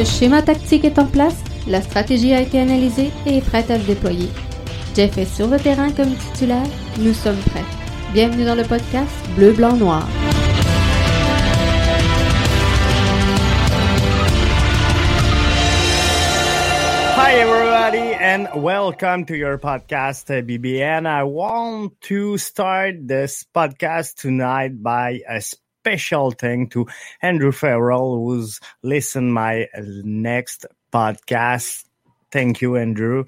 Le schéma tactique est en place, la stratégie a été analysée et est prête à se déployer. Jeff est sur le terrain comme titulaire, nous sommes prêts. Bienvenue dans le podcast Bleu, Blanc, Noir. Hi, everybody, and welcome to your podcast, uh, BBN. I want to start this podcast tonight by a special thing to Andrew Farrell, who's listened my next podcast. Thank you, Andrew.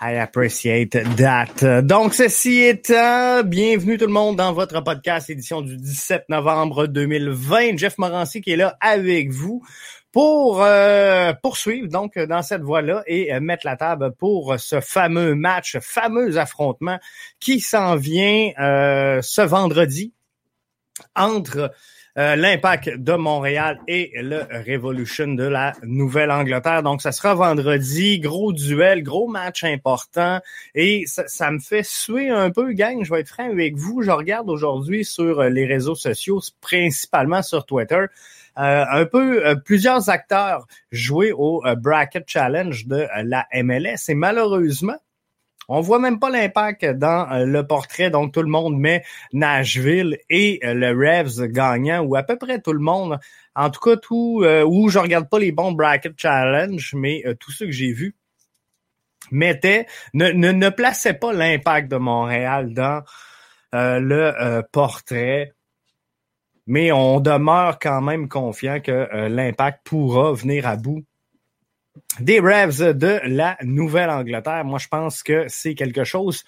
I appreciate that. Donc, ceci étant, bienvenue tout le monde dans votre podcast édition du 17 novembre 2020. Jeff Morancy qui est là avec vous pour euh, poursuivre donc dans cette voie-là et euh, mettre la table pour ce fameux match, fameux affrontement qui s'en vient euh, ce vendredi entre l'impact de Montréal et le Revolution de la Nouvelle-Angleterre. Donc, ça sera vendredi, gros duel, gros match important. Et ça, ça, me fait suer un peu, gang. Je vais être franc avec vous. Je regarde aujourd'hui sur les réseaux sociaux, principalement sur Twitter. Euh, un peu euh, plusieurs acteurs jouer au euh, Bracket Challenge de la MLS et malheureusement, on voit même pas l'impact dans le portrait, donc tout le monde met Nashville et le Revs gagnant, ou à peu près tout le monde. En tout cas, tout où je regarde pas les bons bracket challenge, mais tout ce que j'ai vu mettait ne, ne, ne plaçait pas l'impact de Montréal dans le portrait mais on demeure quand même confiant que euh, l'impact pourra venir à bout des Revs de la Nouvelle-Angleterre. Moi, je pense que c'est quelque chose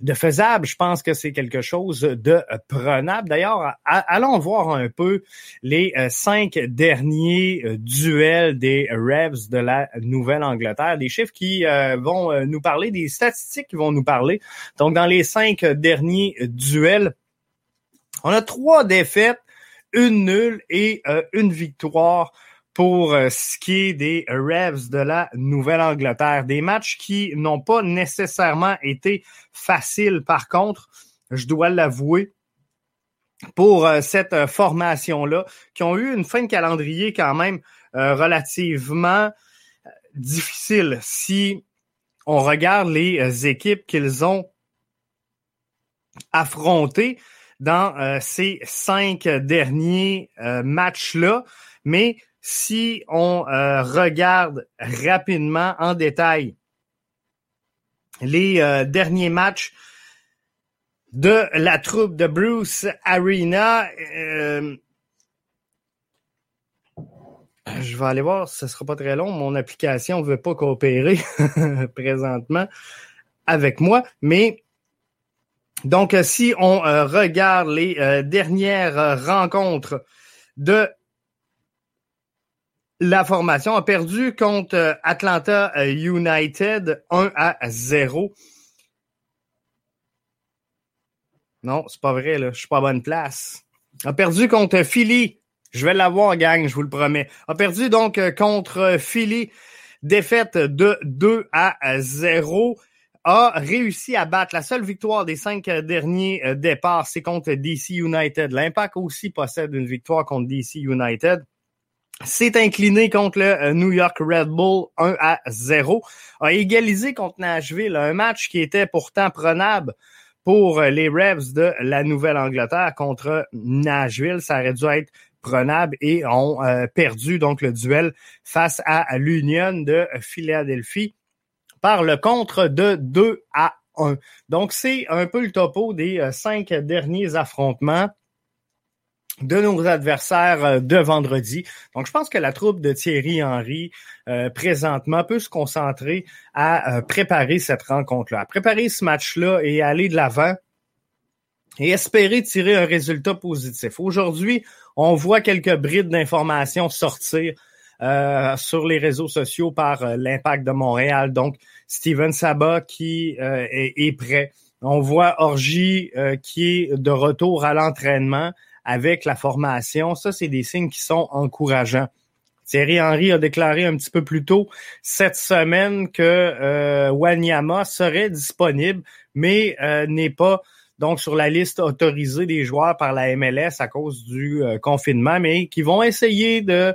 de faisable. Je pense que c'est quelque chose de prenable. D'ailleurs, allons voir un peu les euh, cinq derniers euh, duels des Revs de la Nouvelle-Angleterre. Des chiffres qui vont nous parler, des statistiques qui vont nous parler. Donc, dans les cinq derniers duels, on a trois défaites une nulle et euh, une victoire pour euh, ce qui est des Revs de la Nouvelle-Angleterre. Des matchs qui n'ont pas nécessairement été faciles, par contre, je dois l'avouer, pour euh, cette formation-là, qui ont eu une fin de calendrier quand même relativement difficile. Si on regarde les équipes qu'ils ont affrontées, dans euh, ces cinq derniers euh, matchs-là. Mais si on euh, regarde rapidement en détail les derniers matchs de la troupe de Bruce Arena, je vais aller voir, ce sera pas très long. Mon application ne veut pas coopérer présentement avec moi, mais donc, euh, si on euh, regarde les euh, dernières rencontres de la formation, a perdu contre Atlanta United 1 à 0. Non, c'est pas vrai, là. Je suis pas à bonne place. A perdu contre Philly. Je vais l'avoir, gang, je vous le promets. A perdu donc contre Philly. Défaite de 2 à 0 a réussi à battre la seule victoire des cinq euh, derniers euh, départs, c'est contre DC United. L'Impact aussi possède une victoire contre DC United. S'est incliné contre le euh, New York Red Bull 1 à 0. A égalisé contre Nashville, un match qui était pourtant prenable pour les Revs de la Nouvelle-Angleterre contre Nashville. Ça aurait dû être prenable et ont perdu donc le duel face à l'Union de Philadelphie par le contre de 2 à 1. Donc, c'est un peu le topo des euh, cinq derniers affrontements de nos adversaires euh, de vendredi. Donc, je pense que la troupe de Thierry Henry, euh, présentement, peut se concentrer à préparer cette rencontre-là, à préparer ce match-là et aller de l'avant et espérer tirer un résultat positif. Aujourd'hui, on voit quelques brides d'informations sortir euh, sur les réseaux sociaux par euh, l'Impact de Montréal. Donc, Steven Saba qui euh, est, prêt. On voit Orgy qui est de retour à l'entraînement avec la formation. Ça, c'est des signes qui sont encourageants. Thierry Henry a déclaré un petit peu plus tôt cette semaine que Wanyama serait disponible, mais n'est pas donc sur la liste autorisée des joueurs par la MLS à cause du confinement, mais qui vont essayer de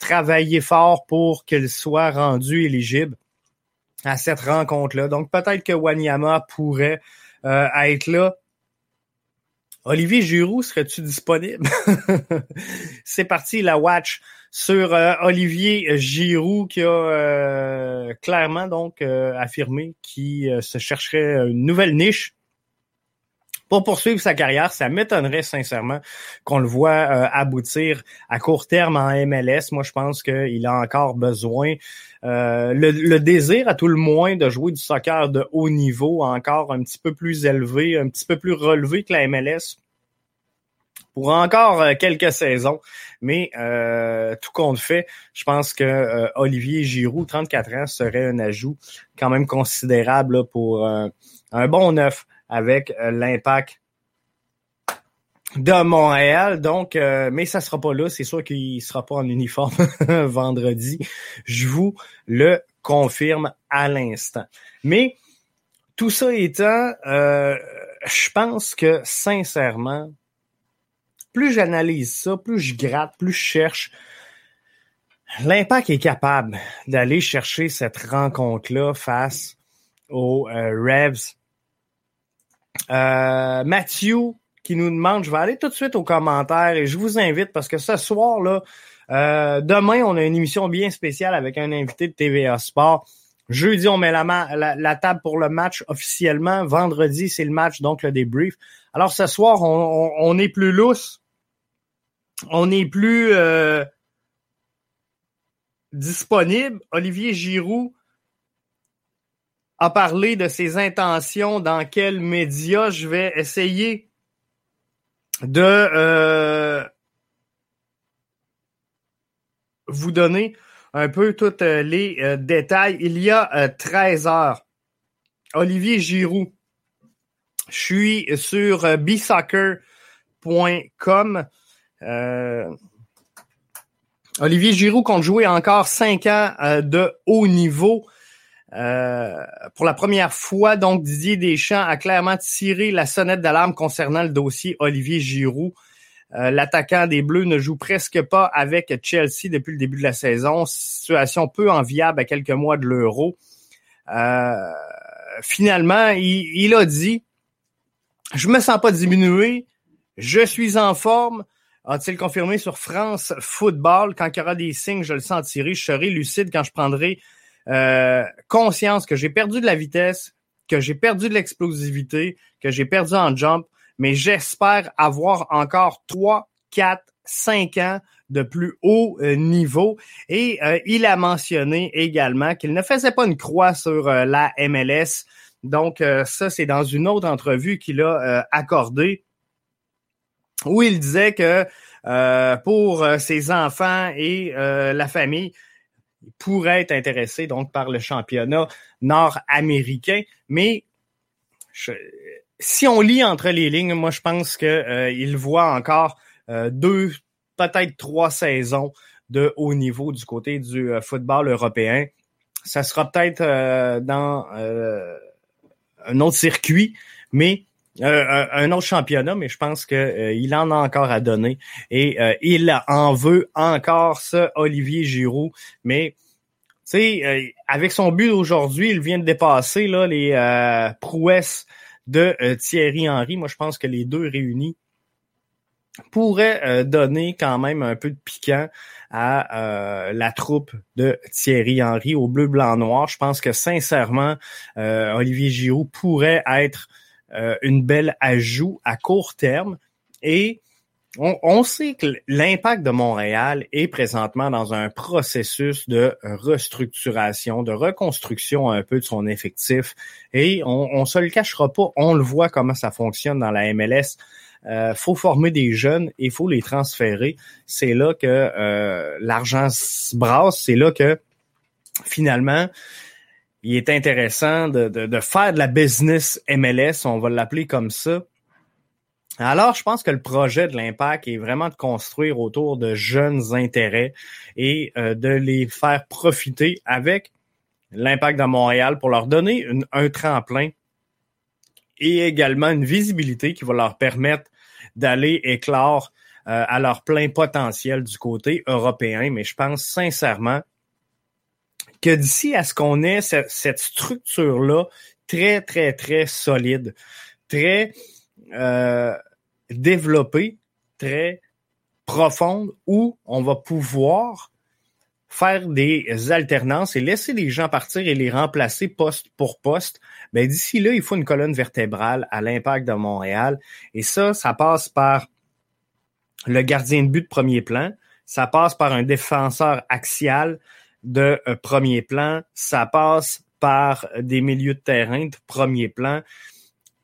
travailler fort pour qu'ils soient rendus éligibles à cette rencontre-là. Donc peut-être que Wanyama pourrait être là. Olivier Giroud, serais-tu disponible? C'est parti, la watch sur euh, Olivier Giroud qui a euh, clairement donc euh, affirmé qu'il se chercherait une nouvelle niche pour poursuivre sa carrière. Ça m'étonnerait sincèrement qu'on le voit aboutir à court terme en MLS. Moi, je pense qu'il a encore besoin le, le, désir, à tout le moins, de jouer du soccer de haut niveau, encore un petit peu plus élevé, un petit peu plus relevé que la MLS pour encore euh, quelques saisons. Mais euh, tout compte fait, je pense que euh, Olivier Giroud, 34 ans, serait un ajout quand même considérable pour un bon neuf avec l'impact de Montréal. Donc, mais ça sera pas là. C'est sûr qu'il sera pas en uniforme vendredi. Je vous le confirme à l'instant. Mais tout ça étant, je pense que sincèrement, plus j'analyse ça, plus je gratte, plus je cherche. L'impact est capable d'aller chercher cette rencontre-là face aux euh, Revs. Euh, Mathieu qui nous demande, je vais aller tout de suite aux commentaires et je vous invite parce que ce soir là, euh, demain on a une émission bien spéciale avec un invité de TVA Sport. Jeudi, on met la, la, table pour le match officiellement. Vendredi, c'est le match, donc le débrief. Alors ce soir, on, on est plus lousse on n'est plus euh, disponible. Olivier Giroud a parlé de ses intentions, dans quels médias je vais essayer de euh, vous donner un peu tous euh, les détails. Il y a 13 heures, Olivier Giroud, je suis sur bisoccer.com. Euh, Olivier Giroud compte jouer encore cinq ans euh, de haut niveau. Euh, pour la première fois, donc Didier Deschamps a clairement tiré la sonnette d'alarme concernant le dossier Olivier Giroud. L'attaquant des Bleus ne joue presque pas avec Chelsea depuis le début de la saison. Situation peu enviable à quelques mois de l'Euro. finalement, il, il, a dit Je me sens pas diminué, je suis en forme, a-t-il confirmé sur France Football? Quand il y aura des signes, je le sentirai. Je serai lucide quand je prendrai euh, conscience que j'ai perdu de la vitesse, que j'ai perdu de l'explosivité, que j'ai perdu en jump, mais j'espère avoir encore 3, 4, 5 ans de plus haut euh, niveau. Et euh, il a mentionné également qu'il ne faisait pas une croix sur la MLS. Donc, ça, c'est dans une autre entrevue qu'il a accordée où il disait que pour ses enfants et la famille, il pourrait être intéressé donc par le championnat nord-américain. Mais si on lit entre les lignes, moi je pense qu'il voit encore deux, peut-être trois saisons de haut niveau du côté du football européen. Ça sera peut-être dans un autre circuit, mais euh, un autre championnat, mais je pense qu'il euh, en a encore à donner et euh, il en veut encore ce Olivier Giroud. Mais tu sais, avec son but aujourd'hui, il vient de dépasser là les prouesses de Thierry Henry. Moi, je pense que les deux réunis pourraient donner quand même un peu de piquant à la troupe de Thierry Henry au bleu, blanc, noir. Je pense que sincèrement, Olivier Giroud pourrait être euh, une belle ajout à court terme. Et on, sait que l'impact de Montréal est présentement dans un processus de restructuration, de reconstruction un peu de son effectif. Et on, on se le cachera pas, on le voit comment ça fonctionne dans la MLS. Euh, faut former des jeunes et faut les transférer. C'est là que euh, l'argent se brasse. C'est là que finalement il est intéressant de, de, faire de la business MLS, on va l'appeler comme ça. Alors, je pense que le projet de l'impact est vraiment de construire autour de jeunes intérêts et euh, de les faire profiter avec l'impact de Montréal pour leur donner un tremplin et également une visibilité qui va leur permettre d'aller éclore euh, à leur plein potentiel du côté européen. Mais je pense sincèrement que d'ici à ce qu'on ait cette, structure-là très, très, très solide, très euh, développée, très profonde, où on va pouvoir faire des alternances et laisser les gens partir et les remplacer poste pour poste, ben d'ici là, il faut une colonne vertébrale à l'impact de Montréal. Et ça, ça passe par le gardien de but de premier plan, ça passe par un défenseur axial de euh, premier plan, ça passe par des milieux de terrain de premier plan.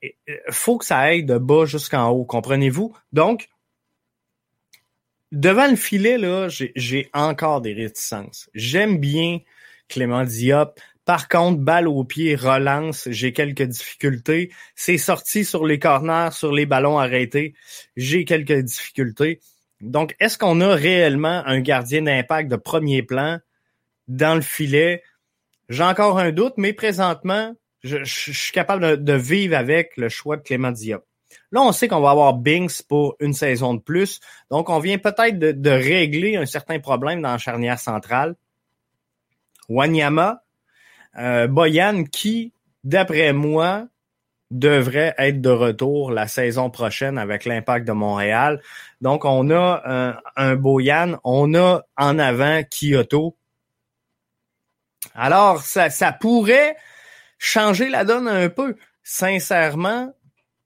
Il euh, faut que ça aille de bas jusqu'en haut, comprenez-vous? Donc, devant le filet, là, j'ai encore des réticences. J'aime bien Clément Diop. Par contre, balle au pied, relance, j'ai quelques difficultés. C'est sorti sur les corners, sur les ballons arrêtés, j'ai quelques difficultés. Donc, est-ce qu'on a réellement un gardien d'impact de premier plan? Dans le filet? J'ai encore un doute, mais présentement, je, suis capable de, vivre avec le choix de Clément Diop. Là, on sait qu'on va avoir Binks pour une saison de plus. Donc, on vient peut-être de, régler un certain problème dans la charnière centrale. Wanyama, euh, Boyan, qui, d'après moi, devrait être de retour la saison prochaine avec l'impact de Montréal. Donc, on a un, un Boyan, on a en avant Kyoto. Alors, ça, pourrait changer la donne un peu. Sincèrement,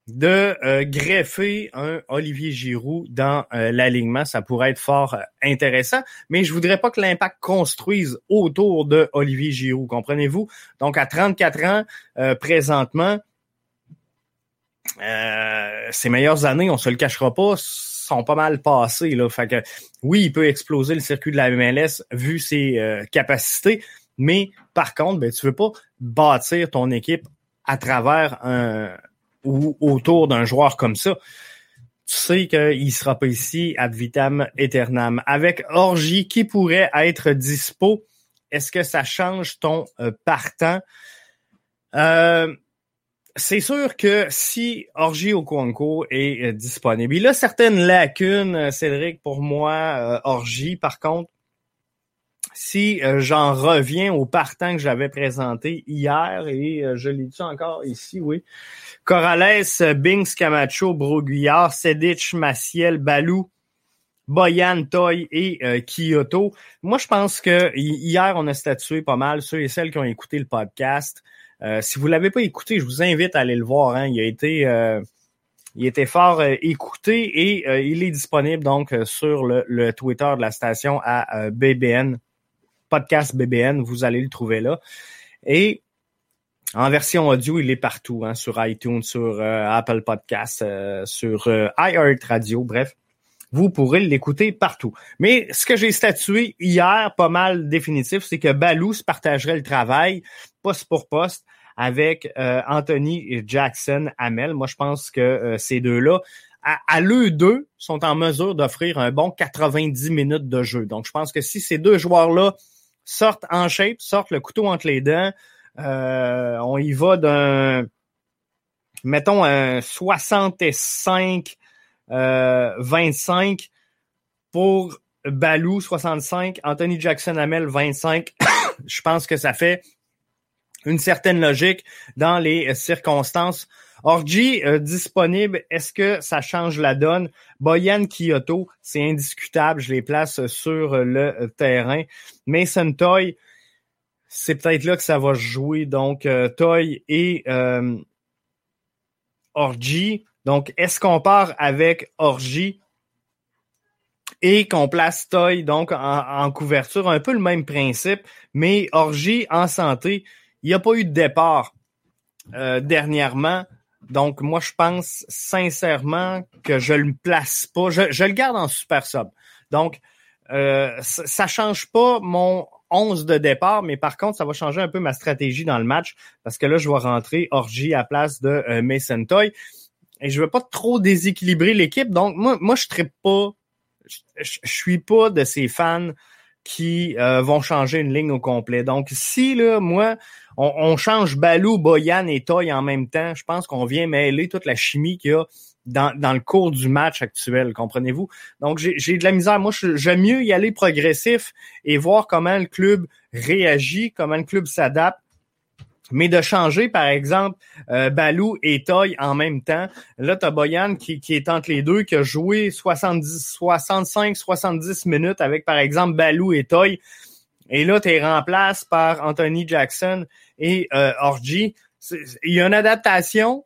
de euh, greffer un Olivier Giroud dans euh, l'alignement. Ça pourrait être fort euh, intéressant, mais je voudrais pas que l'impact construise autour de Olivier Giroud, comprenez-vous? Donc, à 34 ans, présentement, ses meilleures années, on se le cachera pas, sont pas mal passées. Là. Fait que, oui, il peut exploser le circuit de la MLS vu ses capacités, mais par contre, ben, tu veux pas bâtir ton équipe à travers un ou autour d'un joueur comme ça, tu sais qu'il sera pas ici ad vitam aeternam. Avec Orgie qui pourrait être dispo, est-ce que ça change ton euh, partant? Euh, c'est sûr que si Orgie Okonko est euh, disponible, il a certaines lacunes, Cédric, pour moi, Orgie, par contre, si j'en reviens au partant que j'avais présenté hier, et je l'ai dit encore ici, oui, Corrales, Binks, Camacho, Broguillard, Sedic, Maciel, Balou, Boyan, Toy et euh, Kyoto. Moi, je pense que hier, on a statué pas mal, ceux et celles qui ont écouté le podcast. Euh, si vous l'avez pas écouté, je vous invite à aller le voir. Hein. Il a été euh, il était fort écouté et il est disponible donc sur le, le, Twitter de la station à BBN, podcast BBN, vous allez le trouver là. Et en version audio, il est partout, hein, sur iTunes, sur euh, Apple Podcasts, euh, sur euh, Radio, bref. Vous pourrez l'écouter partout. Mais ce que j'ai statué hier, pas mal définitif, c'est que Balou se partagerait le travail, poste pour poste, avec Anthony Jackson Hamel. Moi, je pense que ces deux-là, à, à l'eux deux, sont en mesure d'offrir un bon 90 minutes de jeu. Donc, je pense que si ces deux joueurs-là sortent en shape, sortent le couteau entre les dents, euh, on y va d'un, mettons, un 65 euh, 25 pour Balou 65, Anthony Jackson Hamel 25. Je pense que ça fait une certaine logique dans les circonstances. Orgy euh, disponible, est-ce que ça change la donne? Boyan Kyoto, c'est indiscutable, je les place sur le terrain. Mason Toy, c'est peut-être là que ça va jouer. Donc, euh, Toy et euh, Orgy. Donc, est-ce qu'on part avec Orgy et qu'on place Toy donc en, couverture? Un peu le même principe, mais Orgy en santé, il n'y a pas eu de départ euh, dernièrement. Donc, moi, je pense sincèrement que je le place pas. Je, le garde en super sub. Donc, euh, ça, change pas mon 11 de départ, mais par contre, ça va changer un peu ma stratégie dans le match parce que là, je vais rentrer Orgy à place de euh, Mason Toy et je veux pas trop déséquilibrer l'équipe. Donc, moi, moi, je ne pas, je, suis pas de ces fans qui euh, vont changer une ligne au complet. Donc, si là, moi, on, change Balou, Boyan et Toy en même temps. Je pense qu'on vient mêler toute la chimie qu'il y a dans, dans le cours du match actuel, comprenez-vous? Donc, j'ai de la misère. Moi, j'aime mieux y aller progressif et voir comment le club réagit, comment le club s'adapte. Mais de changer, par exemple, euh, Balou et Toy en même temps. Là, t'as Boyan qui, qui est entre les deux, qui a joué 70, 65, 70 minutes avec, par exemple, Balou et Toy. Et là, tu es remplacé par Anthony Jackson et euh, Orgy. Il y a une adaptation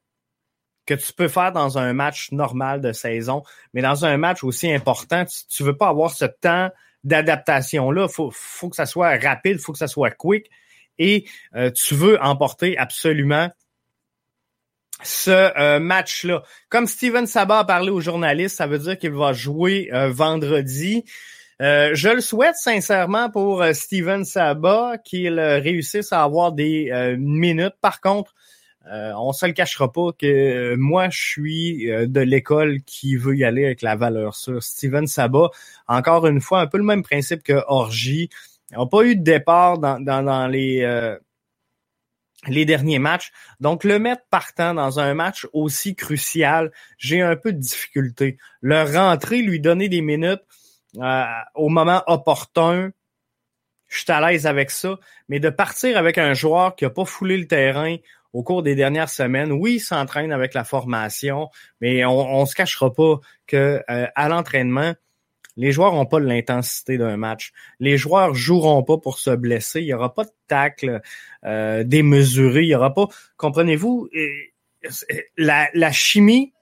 que tu peux faire dans un match normal de saison, mais dans un match aussi important, tu, veux pas avoir ce temps d'adaptation-là. Faut, faut que ça soit rapide, faut que ça soit quick, et euh, tu veux emporter absolument ce euh, match-là. Comme Steven Sabat a parlé aux journalistes, ça veut dire qu'il va jouer euh, vendredi. Je le souhaite sincèrement pour Steven Sabat qu'il réussisse à avoir des minutes. Par contre, euh, on se le cachera pas que euh, moi, je suis euh, de l'école qui veut y aller avec la valeur sûre. Steven Sabat, encore une fois, un peu le même principe que Orgy. n'a pas eu de départ dans, dans, les, les derniers matchs. Donc, le mettre partant dans un match aussi crucial, j'ai un peu de difficulté. Le rentrer, lui donner des minutes au moment opportun, je suis à l'aise avec ça. Mais de partir avec un joueur qui a pas foulé le terrain, au cours des dernières semaines. Oui, il s'entraîne avec la formation, mais on, ne se cachera pas que euh, à l'entraînement, les joueurs n'ont pas l'intensité d'un match. Les joueurs joueront pas pour se blesser. Il y aura pas de tacle euh, démesuré. Il y aura pas. Comprenez-vous la, la chimie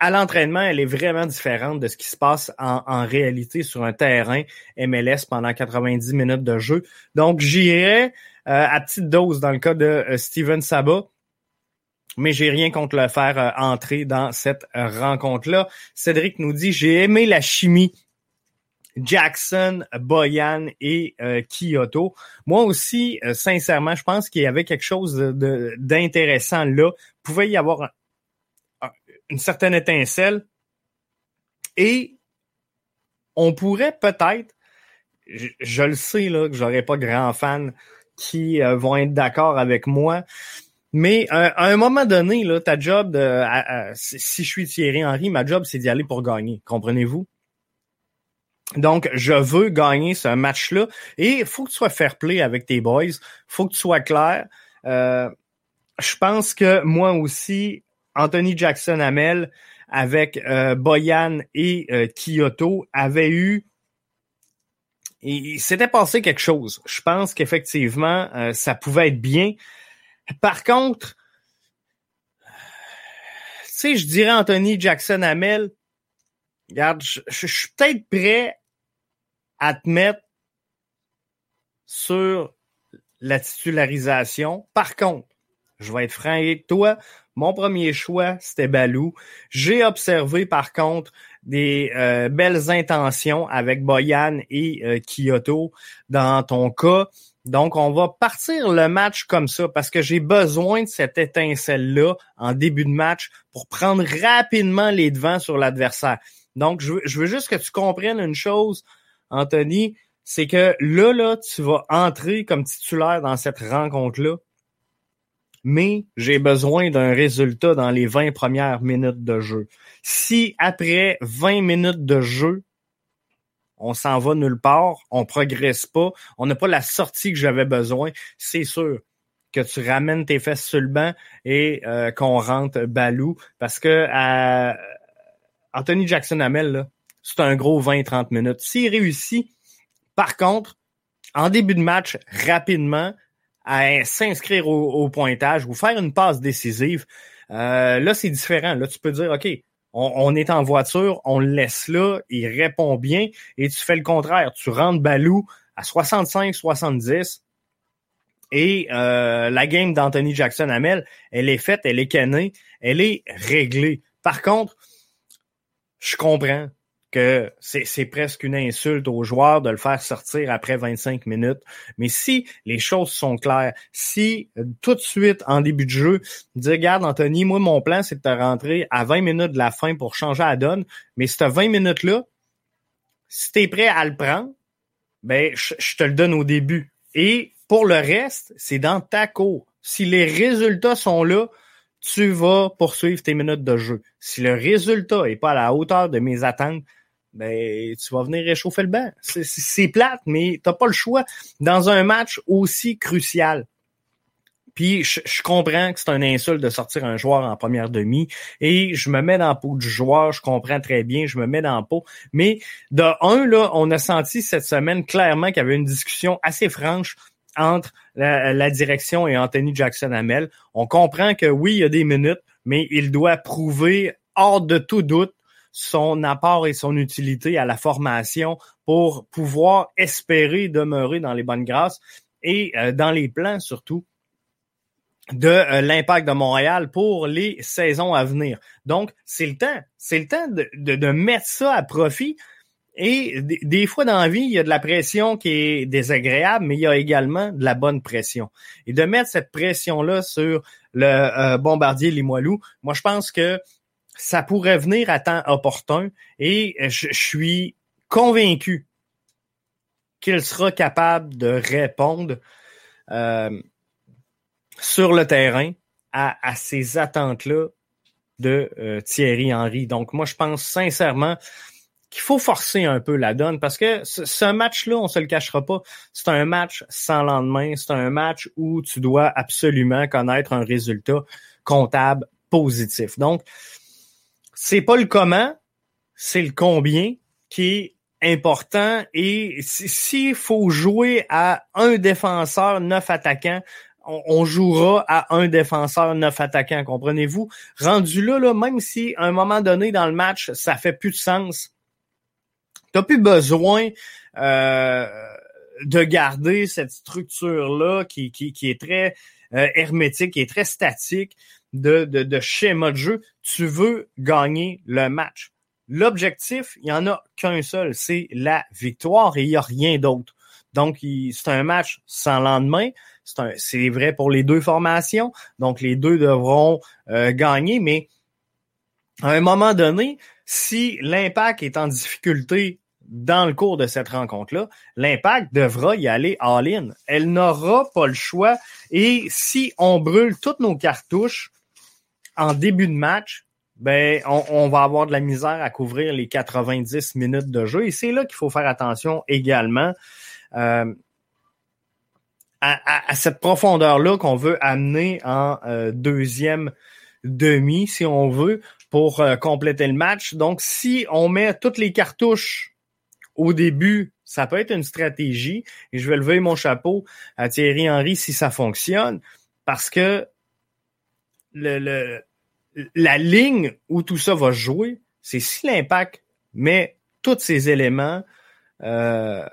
à l'entraînement, elle est vraiment différente de ce qui se passe en, réalité sur un terrain MLS pendant 90 minutes de jeu. Donc, j'irai euh, à petite dose dans le cas de euh, Steven Sabat. Mais j'ai rien contre le faire euh, entrer dans cette rencontre-là. Cédric nous dit j'ai aimé la chimie Jackson, Boyan et Kyoto. Moi aussi, sincèrement, je pense qu'il y avait quelque chose d'intéressant là. Il pouvait y avoir une certaine étincelle. Et on pourrait peut-être, je, le sais là, que j'aurais pas grand fan qui euh, vont être d'accord avec moi. Mais à un moment donné, là, ta job, de, si je suis Thierry Henry, ma job, c'est d'y aller pour gagner. Comprenez-vous? Donc, je veux gagner ce match-là. Et il faut que tu sois fair play avec tes boys. faut que tu sois clair. Euh, je pense que moi aussi, Anthony Jackson Hamel, avec Boyan et Kyoto, avait eu il, s'était passé quelque chose. Je pense qu'effectivement, euh, ça pouvait être bien. Par contre, tu sais, je dirais Anthony Jackson Hamel, regarde, je, suis peut-être prêt à te mettre sur la titularisation. Par contre, je vais être franc avec toi, mon premier choix, c'était Balou. J'ai observé, par contre, des euh, belles intentions avec Boyan et euh, Kyoto dans ton cas. Donc, on va partir le match comme ça parce que j'ai besoin de cette étincelle-là en début de match pour prendre rapidement les devants sur l'adversaire. Donc, je veux, je veux juste que tu comprennes une chose, Anthony, c'est que là, là, tu vas entrer comme titulaire dans cette rencontre-là, mais j'ai besoin d'un résultat dans les 20 premières minutes de jeu. Si après 20 minutes de jeu, on s'en va nulle part, on progresse pas, on n'a pas la sortie que j'avais besoin, c'est sûr que tu ramènes tes fesses sur le banc et euh, qu'on rentre Balou parce que Anthony Jackson Hamel, c'est un gros 20-30 minutes. S'il réussit, par contre, en début de match, rapidement, à s'inscrire au, pointage ou faire une passe décisive, euh, là, c'est différent. Là, tu peux dire, OK, on, est en voiture, on le laisse là, il répond bien, et tu fais le contraire. Tu rentres Balou à 65-70, et euh, la game d'Anthony Jackson Hamel, elle est faite, elle est cannée, elle est réglée. Par contre, je comprends que c'est presque une insulte aux joueurs de le faire sortir après 25 minutes. Mais si les choses sont claires, si euh, tout de suite en début de jeu, dis regarde Anthony, moi mon plan c'est de te rentrer à 20 minutes de la fin pour changer la donne, mais cette 20 minutes-là, si tu es prêt à le prendre, ben je, te le donne au début. Et Pour le reste, c'est dans ta cour. Si les résultats sont là, tu vas poursuivre tes minutes de jeu. Si le résultat est pas à la hauteur de mes attentes, ben tu vas venir réchauffer le banc. C'est plate, mais t'as pas le choix dans un match aussi crucial. Puis je, comprends que c'est un insulte de sortir un joueur en première demi et je me mets dans la peau du joueur, je comprends très bien, je me mets dans la peau. Mais de un, là, on a senti cette semaine clairement qu'il y avait une discussion assez franche entre la, direction et Anthony Jackson Hamel. On comprend que oui, il y a des minutes, mais il doit prouver hors de tout doute son apport et son utilité à la formation pour pouvoir espérer demeurer dans les bonnes grâces et euh, dans les plans surtout de euh, l'impact de Montréal pour les saisons à venir. Donc, c'est le temps. C'est le temps de, de, mettre ça à profit. Et des fois dans la vie, il y a de la pression qui est désagréable, mais il y a également de la bonne pression. Et de mettre cette pression-là sur le euh, bombardier Limoilou, moi je pense que ça pourrait venir à temps opportun et je, suis convaincu qu'il sera capable de répondre euh, sur le terrain à, ces attentes-là de euh, Thierry Henry. Donc, moi, je pense sincèrement qu'il faut forcer un peu la donne parce que ce, match-là, on se le cachera pas, c'est un match sans lendemain, c'est un match où tu dois absolument connaître un résultat comptable positif. Donc, c'est pas le comment, c'est le combien qui est important et s'il faut jouer à un défenseur, neuf attaquants, on, jouera à un défenseur, neuf attaquants, comprenez-vous? Rendu là, là, même si à un moment donné dans le match, ça fait plus de sens, t'as plus besoin euh, de garder cette structure-là qui, qui, qui, est très euh, hermétique, qui est très statique de, de, de schéma de jeu. Tu veux gagner le match. L'objectif, il n'y en a qu'un seul, c'est la victoire et il n'y a rien d'autre. Donc, c'est un match sans lendemain. C'est vrai pour les deux formations. Donc, les deux devront euh, gagner, mais à un moment donné, si l'impact est en difficulté dans le cours de cette rencontre-là, l'impact devra y aller all-in. Elle n'aura pas le choix. Et si on brûle toutes nos cartouches en début de match, ben, on, va avoir de la misère à couvrir les 90 minutes de jeu. Et c'est là qu'il faut faire attention également. Euh, à, cette profondeur-là qu'on veut amener en euh, deuxième demi, si on veut, pour euh, compléter le match. Donc, si on met toutes les cartouches au début, ça peut être une stratégie. Et je vais lever mon chapeau à Thierry Henry si ça fonctionne, parce que le, la ligne où tout ça va jouer, c'est si l'impact met tous ces éléments euh,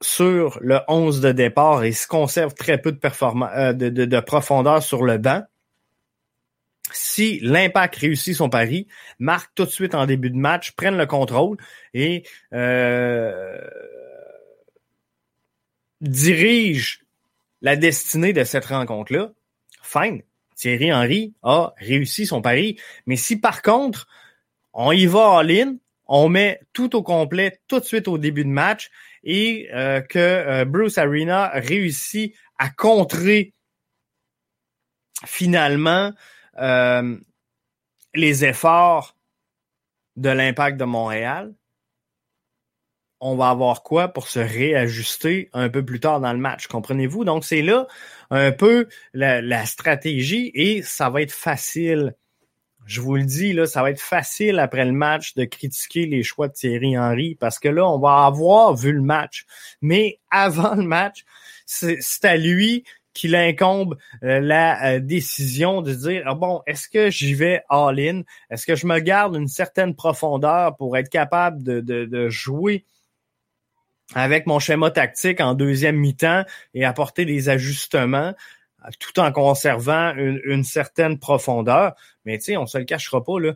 sur le 11 de départ et se conserve très peu de, euh, de, de, profondeur sur le banc, si l'impact réussit son pari, marque tout de suite en début de match, prenne le contrôle et euh, dirige la destinée de cette rencontre-là, fine. Thierry Henry a réussi son pari. Mais si par contre, on y va en ligne, on met tout au complet tout de suite au début de match et euh, que euh, Bruce Arena réussit à contrer finalement euh, les efforts de l'impact de Montréal, on va avoir quoi pour se réajuster un peu plus tard dans le match, comprenez-vous? Donc c'est là un peu la, stratégie et ça va être facile je vous le dis, là, ça va être facile après le match de critiquer les choix de Thierry Henry parce que là, on va avoir vu le match. Mais avant le match, c'est à lui qu'il incombe euh, la euh, décision de dire ah bon, est-ce que j'y vais all-in? Est-ce que je me garde une certaine profondeur pour être capable de jouer avec mon schéma tactique en deuxième mi-temps et apporter des ajustements? tout en conservant une, certaine profondeur. Mais tu sais, on se le cachera pas, là.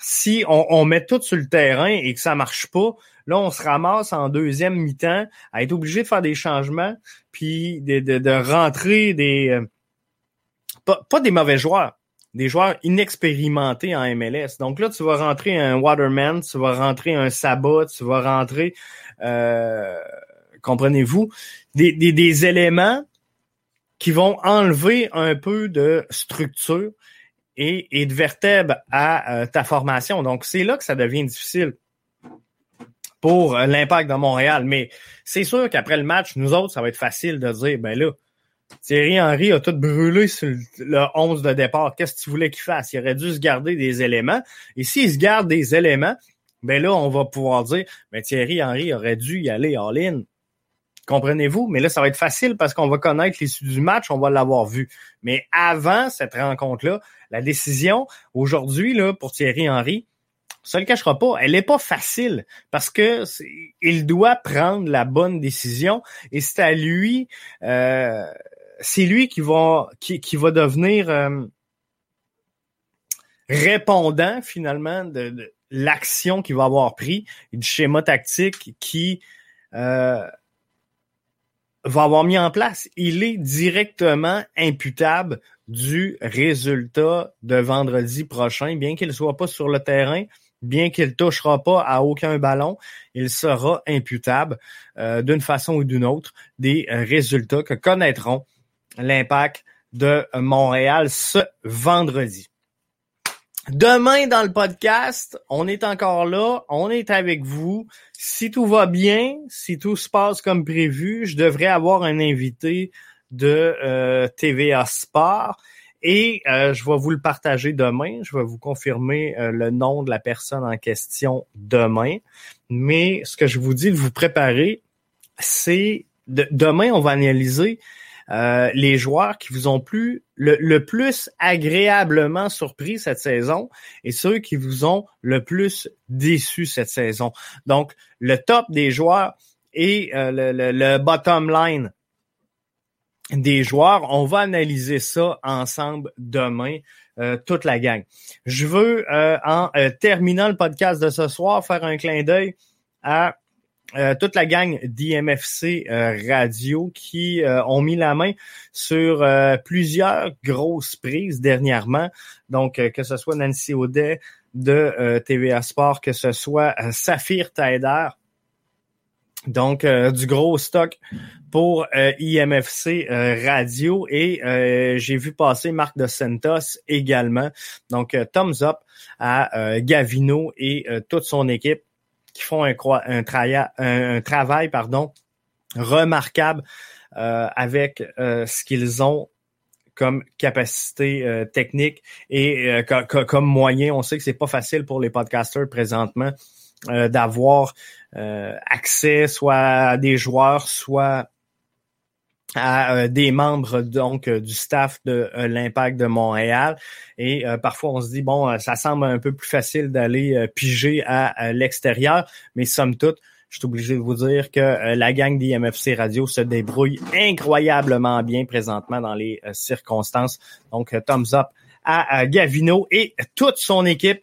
Si on, met tout sur le terrain et que ça marche pas, là, on se ramasse en deuxième mi-temps à être obligé de faire des changements, puis de, rentrer des... Euh, pas, pas des mauvais joueurs, des joueurs inexpérimentés en MLS. Donc là, tu vas rentrer un Waterman, tu vas rentrer un Sabot, tu vas rentrer... Euh, comprenez-vous, des, éléments qui vont enlever un peu de structure et, de vertèbre à ta formation. Donc, c'est là que ça devient difficile pour l'impact de Montréal. Mais c'est sûr qu'après le match, nous autres, ça va être facile de dire, ben là, Thierry Henry a tout brûlé sur le 11 de départ. Qu'est-ce que tu voulais qu'il fasse? Il aurait dû se garder des éléments. Et s'il se garde des éléments, ben là, on va pouvoir dire, ben Thierry Henry aurait dû y aller ligne. Comprenez-vous? Mais là, ça va être facile parce qu'on va connaître l'issue du match, on va l'avoir vu. Mais avant cette rencontre-là, la décision aujourd'hui là pour Thierry Henry, ça le cachera pas, elle n'est pas facile parce que il doit prendre la bonne décision et c'est à lui euh, c'est lui qui va, qui, qui va devenir euh, répondant finalement de, l'action qu'il va avoir pris du schéma tactique qui euh, va avoir mis en place. Il est directement imputable du résultat de vendredi prochain, bien qu'il ne soit pas sur le terrain, bien qu'il ne touchera pas à aucun ballon, il sera imputable euh, d'une façon ou d'une autre des résultats que connaîtront l'impact de Montréal ce vendredi. Demain dans le podcast, on est encore là, on est avec vous. Si tout va bien, si tout se passe comme prévu, je devrais avoir un invité de euh, TVA Sport et euh, je vais vous le partager demain. Je vais vous confirmer euh, le nom de la personne en question demain. Mais ce que je vous dis de vous préparer, c'est demain on va analyser euh, les joueurs qui vous ont plu le, plus agréablement surpris cette saison et ceux qui vous ont le plus déçu cette saison. Donc, le top des joueurs et euh, le, bottom line des joueurs, on va analyser ça ensemble demain, euh, toute la gang. Je veux, en terminant le podcast de ce soir, faire un clin d'œil à euh, toute la gang d'IMFC euh, Radio qui euh, ont mis la main sur plusieurs grosses prises dernièrement. Donc, que ce soit Nancy Audet de TVA Sport, que ce soit Saphir Taider. Donc, du gros stock pour IMFC Radio. Et j'ai vu passer Marc de Santos également. Donc, thumbs up à Gavino et toute son équipe qui font un, travail pardon, remarquable euh, avec euh, ce qu'ils ont comme capacité euh, technique et comme moyen. On sait que c'est pas facile pour les podcasters présentement d'avoir accès soit à des joueurs, soit à euh, des membres donc euh, du staff de euh, l'Impact de Montréal. Et parfois, on se dit, bon, ça semble un peu plus facile d'aller piger à, l'extérieur, mais somme toute, je suis obligé de vous dire que la gang d'IMFC Radio se débrouille incroyablement bien présentement dans les circonstances. Donc, thumbs up à, à Gavino et toute son équipe.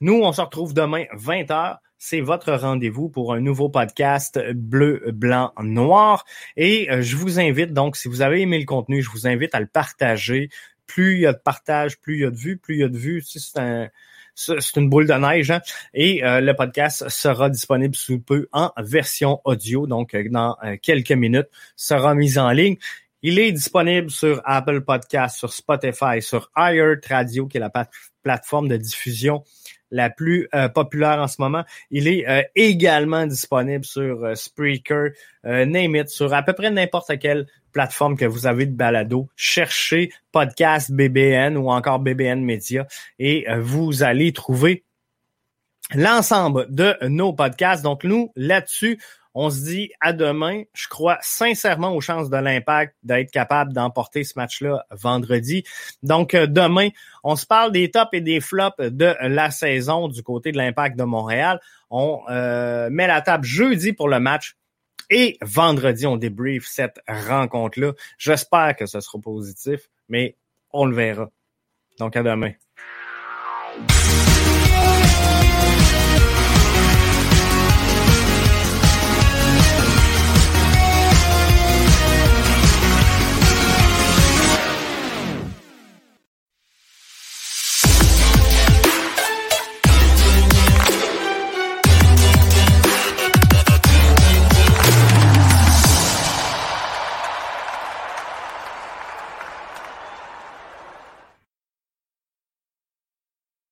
Nous, on se retrouve demain 20h c'est votre rendez-vous pour un nouveau podcast bleu, blanc, noir. Et euh, je vous invite donc, si vous avez aimé le contenu, je vous invite à le partager. Plus il y a de partage, plus il y a de vues, plus il y a de vues. c'est c'est une boule de neige. Hein. Et euh, le podcast sera disponible sous peu en version audio, donc euh, dans quelques minutes, sera mis en ligne. Il est disponible sur Apple Podcast, sur Spotify, sur iHeart Radio, qui est la plateforme de diffusion la plus euh, populaire en ce moment. Il est euh, également disponible sur euh, Spreaker, Name It, sur à peu près n'importe quelle plateforme que vous avez de balado. Cherchez podcast BBN ou encore BBN Media et vous allez trouver l'ensemble de nos podcasts. Donc nous, là-dessus, on se dit à demain. Je crois sincèrement aux chances de l'impact d'être capable d'emporter ce match-là vendredi. Donc euh, demain, on se parle des tops et des flops de la saison du côté de l'impact de Montréal. On euh, met la table jeudi pour le match. Et vendredi, on débrief cette rencontre-là. J'espère que ce sera positif, mais on le verra. Donc à demain.